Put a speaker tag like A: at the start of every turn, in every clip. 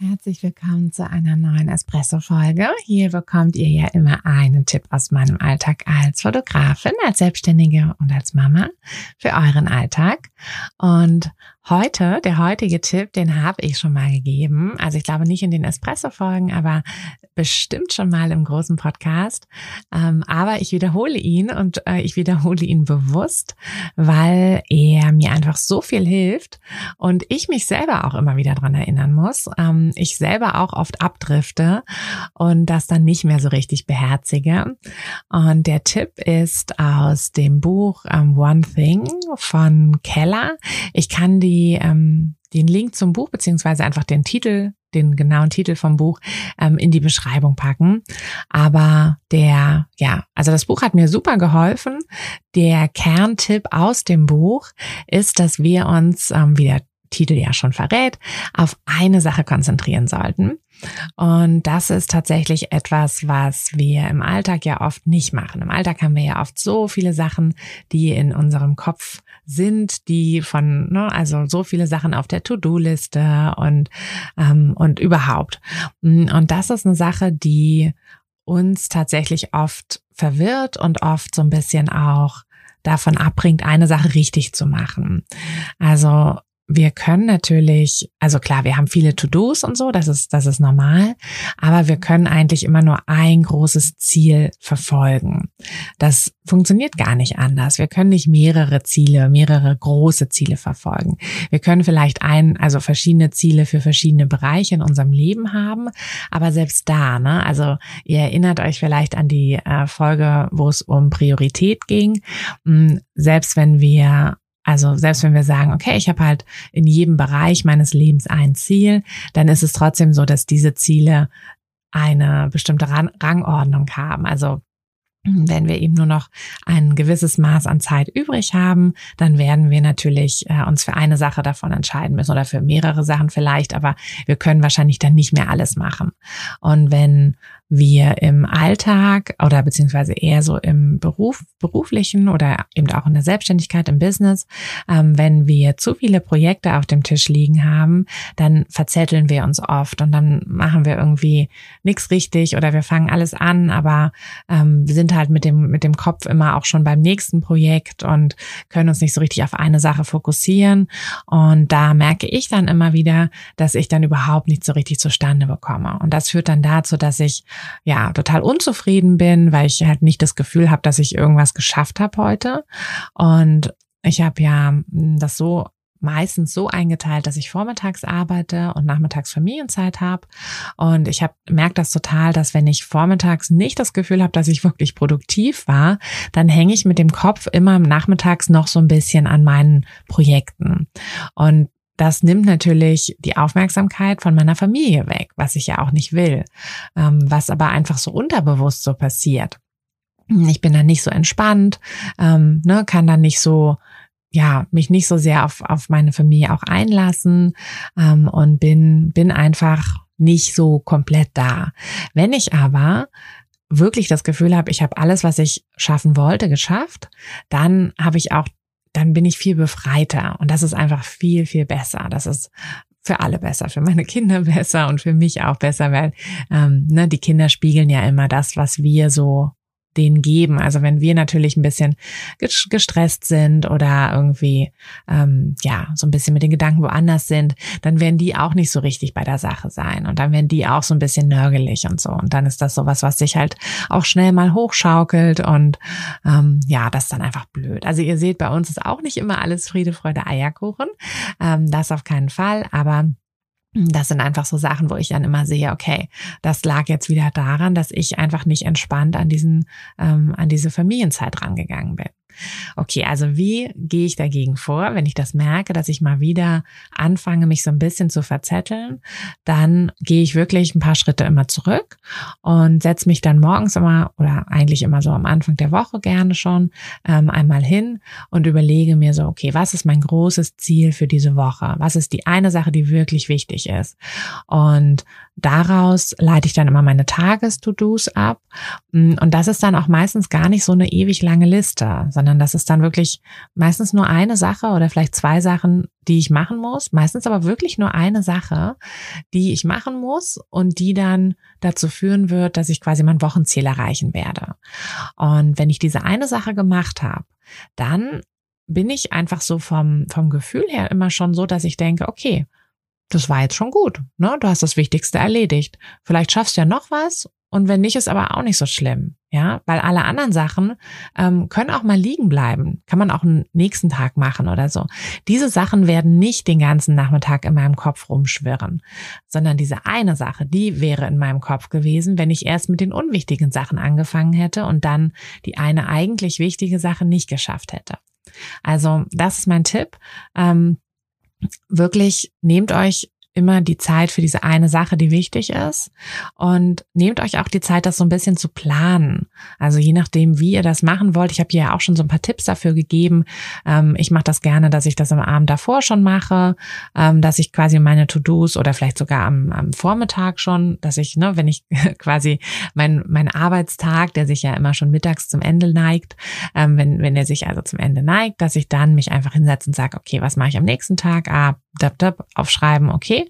A: Herzlich willkommen zu einer neuen Espresso-Folge. Hier bekommt ihr ja immer einen Tipp aus meinem Alltag als Fotografin, als Selbstständige und als Mama für euren Alltag. Und heute, der heutige Tipp, den habe ich schon mal gegeben. Also ich glaube nicht in den Espresso-Folgen, aber bestimmt schon mal im großen Podcast. Ähm, aber ich wiederhole ihn und äh, ich wiederhole ihn bewusst, weil er mir einfach so viel hilft und ich mich selber auch immer wieder dran erinnern muss. Ähm, ich selber auch oft abdrifte und das dann nicht mehr so richtig beherzige. Und der Tipp ist aus dem Buch ähm, One Thing von Keller. Ich kann die den Link zum Buch beziehungsweise einfach den Titel, den genauen Titel vom Buch ähm, in die Beschreibung packen. Aber der, ja, also das Buch hat mir super geholfen. Der Kerntipp aus dem Buch ist, dass wir uns, ähm, wie der Titel ja schon verrät, auf eine Sache konzentrieren sollten. Und das ist tatsächlich etwas, was wir im Alltag ja oft nicht machen. Im Alltag haben wir ja oft so viele Sachen, die in unserem Kopf sind, die von, ne, also so viele Sachen auf der To-Do-Liste und, ähm, und überhaupt. Und das ist eine Sache, die uns tatsächlich oft verwirrt und oft so ein bisschen auch davon abbringt, eine Sache richtig zu machen. Also wir können natürlich, also klar, wir haben viele To-Dos und so, das ist, das ist normal, aber wir können eigentlich immer nur ein großes Ziel verfolgen. Das funktioniert gar nicht anders. Wir können nicht mehrere Ziele, mehrere große Ziele verfolgen. Wir können vielleicht ein, also verschiedene Ziele für verschiedene Bereiche in unserem Leben haben, aber selbst da, ne, also ihr erinnert euch vielleicht an die äh, Folge, wo es um Priorität ging. Hm, selbst wenn wir also selbst wenn wir sagen, okay, ich habe halt in jedem Bereich meines Lebens ein Ziel, dann ist es trotzdem so, dass diese Ziele eine bestimmte Rangordnung haben. Also wenn wir eben nur noch ein gewisses Maß an Zeit übrig haben, dann werden wir natürlich äh, uns für eine Sache davon entscheiden müssen oder für mehrere Sachen vielleicht, aber wir können wahrscheinlich dann nicht mehr alles machen. Und wenn wir im Alltag oder beziehungsweise eher so im Beruf, beruflichen oder eben auch in der Selbstständigkeit, im Business, ähm, wenn wir zu viele Projekte auf dem Tisch liegen haben, dann verzetteln wir uns oft und dann machen wir irgendwie nichts richtig oder wir fangen alles an, aber ähm, wir sind halt mit dem, mit dem Kopf immer auch schon beim nächsten Projekt und können uns nicht so richtig auf eine Sache fokussieren. Und da merke ich dann immer wieder, dass ich dann überhaupt nicht so richtig zustande bekomme. Und das führt dann dazu, dass ich ja total unzufrieden bin, weil ich halt nicht das Gefühl habe, dass ich irgendwas geschafft habe heute. Und ich habe ja hm, das so meistens so eingeteilt, dass ich vormittags arbeite und nachmittags Familienzeit habe. Und ich habe merke das total, dass wenn ich vormittags nicht das Gefühl habe, dass ich wirklich produktiv war, dann hänge ich mit dem Kopf immer nachmittags noch so ein bisschen an meinen Projekten. Und das nimmt natürlich die Aufmerksamkeit von meiner Familie weg, was ich ja auch nicht will, ähm, was aber einfach so unterbewusst so passiert. Ich bin dann nicht so entspannt, ähm, ne, kann dann nicht so ja, mich nicht so sehr auf, auf meine Familie auch einlassen ähm, und bin, bin einfach nicht so komplett da. Wenn ich aber wirklich das Gefühl habe, ich habe alles, was ich schaffen wollte, geschafft, dann habe ich auch dann bin ich viel befreiter. Und das ist einfach viel, viel besser. Das ist für alle besser, für meine Kinder besser und für mich auch besser, weil ähm, ne, die Kinder spiegeln ja immer das, was wir so denen geben. Also wenn wir natürlich ein bisschen gestresst sind oder irgendwie ähm, ja so ein bisschen mit den Gedanken woanders sind, dann werden die auch nicht so richtig bei der Sache sein und dann werden die auch so ein bisschen nörgelig und so und dann ist das sowas, was sich halt auch schnell mal hochschaukelt und ähm, ja, das ist dann einfach blöd. Also ihr seht, bei uns ist auch nicht immer alles Friede, Freude, Eierkuchen, ähm, das auf keinen Fall, aber das sind einfach so Sachen, wo ich dann immer sehe, okay, das lag jetzt wieder daran, dass ich einfach nicht entspannt an diesen, ähm, an diese Familienzeit rangegangen bin. Okay, also wie gehe ich dagegen vor, wenn ich das merke, dass ich mal wieder anfange, mich so ein bisschen zu verzetteln, dann gehe ich wirklich ein paar Schritte immer zurück und setze mich dann morgens immer oder eigentlich immer so am Anfang der Woche gerne schon ähm, einmal hin und überlege mir so, okay, was ist mein großes Ziel für diese Woche? Was ist die eine Sache, die wirklich wichtig ist? Und daraus leite ich dann immer meine Tages-To-Dos ab. Mm, und das ist dann auch meistens gar nicht so eine ewig lange Liste, sondern das ist dann wirklich meistens nur eine Sache oder vielleicht zwei Sachen, die ich machen muss. Meistens aber wirklich nur eine Sache, die ich machen muss und die dann dazu führen wird, dass ich quasi mein Wochenziel erreichen werde. Und wenn ich diese eine Sache gemacht habe, dann bin ich einfach so vom, vom Gefühl her immer schon so, dass ich denke, okay, das war jetzt schon gut, ne? Du hast das Wichtigste erledigt. Vielleicht schaffst du ja noch was und wenn nicht, ist aber auch nicht so schlimm, ja, weil alle anderen Sachen ähm, können auch mal liegen bleiben. Kann man auch einen nächsten Tag machen oder so. Diese Sachen werden nicht den ganzen Nachmittag in meinem Kopf rumschwirren, sondern diese eine Sache, die wäre in meinem Kopf gewesen, wenn ich erst mit den unwichtigen Sachen angefangen hätte und dann die eine eigentlich wichtige Sache nicht geschafft hätte. Also das ist mein Tipp. Ähm, wirklich nehmt euch immer die Zeit für diese eine Sache, die wichtig ist. Und nehmt euch auch die Zeit, das so ein bisschen zu planen. Also je nachdem, wie ihr das machen wollt. Ich habe hier ja auch schon so ein paar Tipps dafür gegeben. Ähm, ich mache das gerne, dass ich das am Abend davor schon mache, ähm, dass ich quasi meine To-Dos oder vielleicht sogar am, am Vormittag schon, dass ich, ne, wenn ich quasi mein, mein Arbeitstag, der sich ja immer schon mittags zum Ende neigt, ähm, wenn, wenn er sich also zum Ende neigt, dass ich dann mich einfach hinsetze und sage, okay, was mache ich am nächsten Tag? Ah, dab, dab, aufschreiben, okay.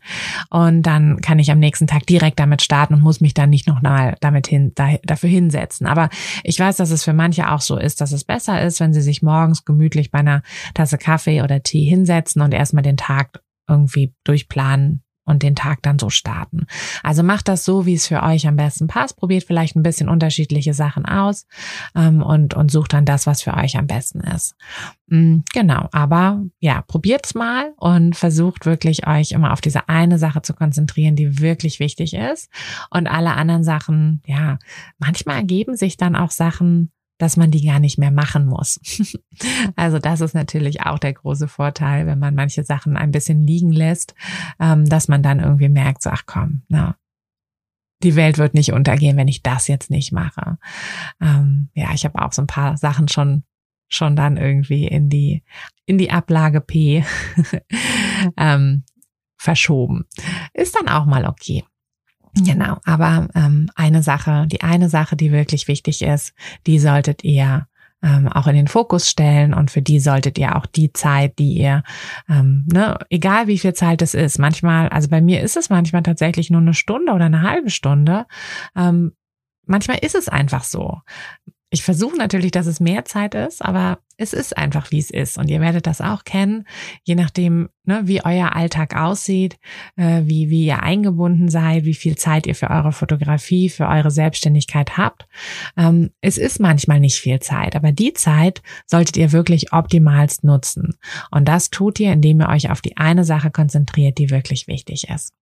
A: Und dann kann ich am nächsten Tag direkt damit starten und muss mich dann nicht noch mal damit hin, da, dafür hinsetzen. Aber ich weiß, dass es für manche auch so ist, dass es besser ist, wenn sie sich morgens gemütlich bei einer Tasse Kaffee oder Tee hinsetzen und erstmal den Tag irgendwie durchplanen, und den Tag dann so starten. Also macht das so, wie es für euch am besten passt. Probiert vielleicht ein bisschen unterschiedliche Sachen aus ähm, und, und sucht dann das, was für euch am besten ist. Mhm, genau, aber ja, probiert's mal und versucht wirklich euch immer auf diese eine Sache zu konzentrieren, die wirklich wichtig ist. Und alle anderen Sachen, ja, manchmal ergeben sich dann auch Sachen, dass man die gar nicht mehr machen muss. also das ist natürlich auch der große Vorteil, wenn man manche Sachen ein bisschen liegen lässt, ähm, dass man dann irgendwie merkt, so, ach komm, na, die Welt wird nicht untergehen, wenn ich das jetzt nicht mache. Ähm, ja, ich habe auch so ein paar Sachen schon schon dann irgendwie in die in die Ablage P ähm, verschoben. Ist dann auch mal okay. Genau, aber ähm, eine Sache, die eine Sache, die wirklich wichtig ist, die solltet ihr ähm, auch in den Fokus stellen und für die solltet ihr auch die Zeit, die ihr, ähm, ne, egal wie viel Zeit es ist, manchmal, also bei mir ist es manchmal tatsächlich nur eine Stunde oder eine halbe Stunde. Ähm, manchmal ist es einfach so. Ich versuche natürlich, dass es mehr Zeit ist, aber es ist einfach, wie es ist. Und ihr werdet das auch kennen, je nachdem, ne, wie euer Alltag aussieht, äh, wie, wie ihr eingebunden seid, wie viel Zeit ihr für eure Fotografie, für eure Selbstständigkeit habt. Ähm, es ist manchmal nicht viel Zeit, aber die Zeit solltet ihr wirklich optimalst nutzen. Und das tut ihr, indem ihr euch auf die eine Sache konzentriert, die wirklich wichtig ist.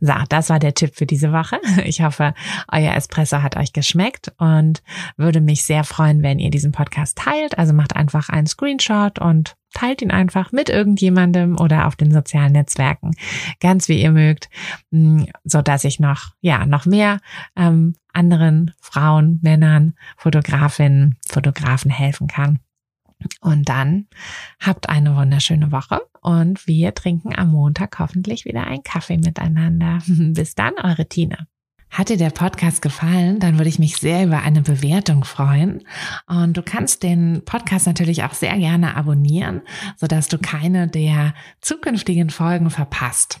A: So, das war der Tipp für diese Woche. Ich hoffe, euer Espresso hat euch geschmeckt und würde mich sehr freuen, wenn ihr diesen Podcast teilt. Also macht einfach einen Screenshot und teilt ihn einfach mit irgendjemandem oder auf den sozialen Netzwerken, ganz wie ihr mögt, mm, so dass ich noch, ja, noch mehr ähm, anderen Frauen, Männern, Fotografinnen, Fotografen helfen kann. Und dann habt eine wunderschöne Woche und wir trinken am Montag hoffentlich wieder einen Kaffee miteinander. Bis dann, eure Tina. Hat dir der Podcast gefallen, dann würde ich mich sehr über eine Bewertung freuen. Und du kannst den Podcast natürlich auch sehr gerne abonnieren, sodass du keine der zukünftigen Folgen verpasst.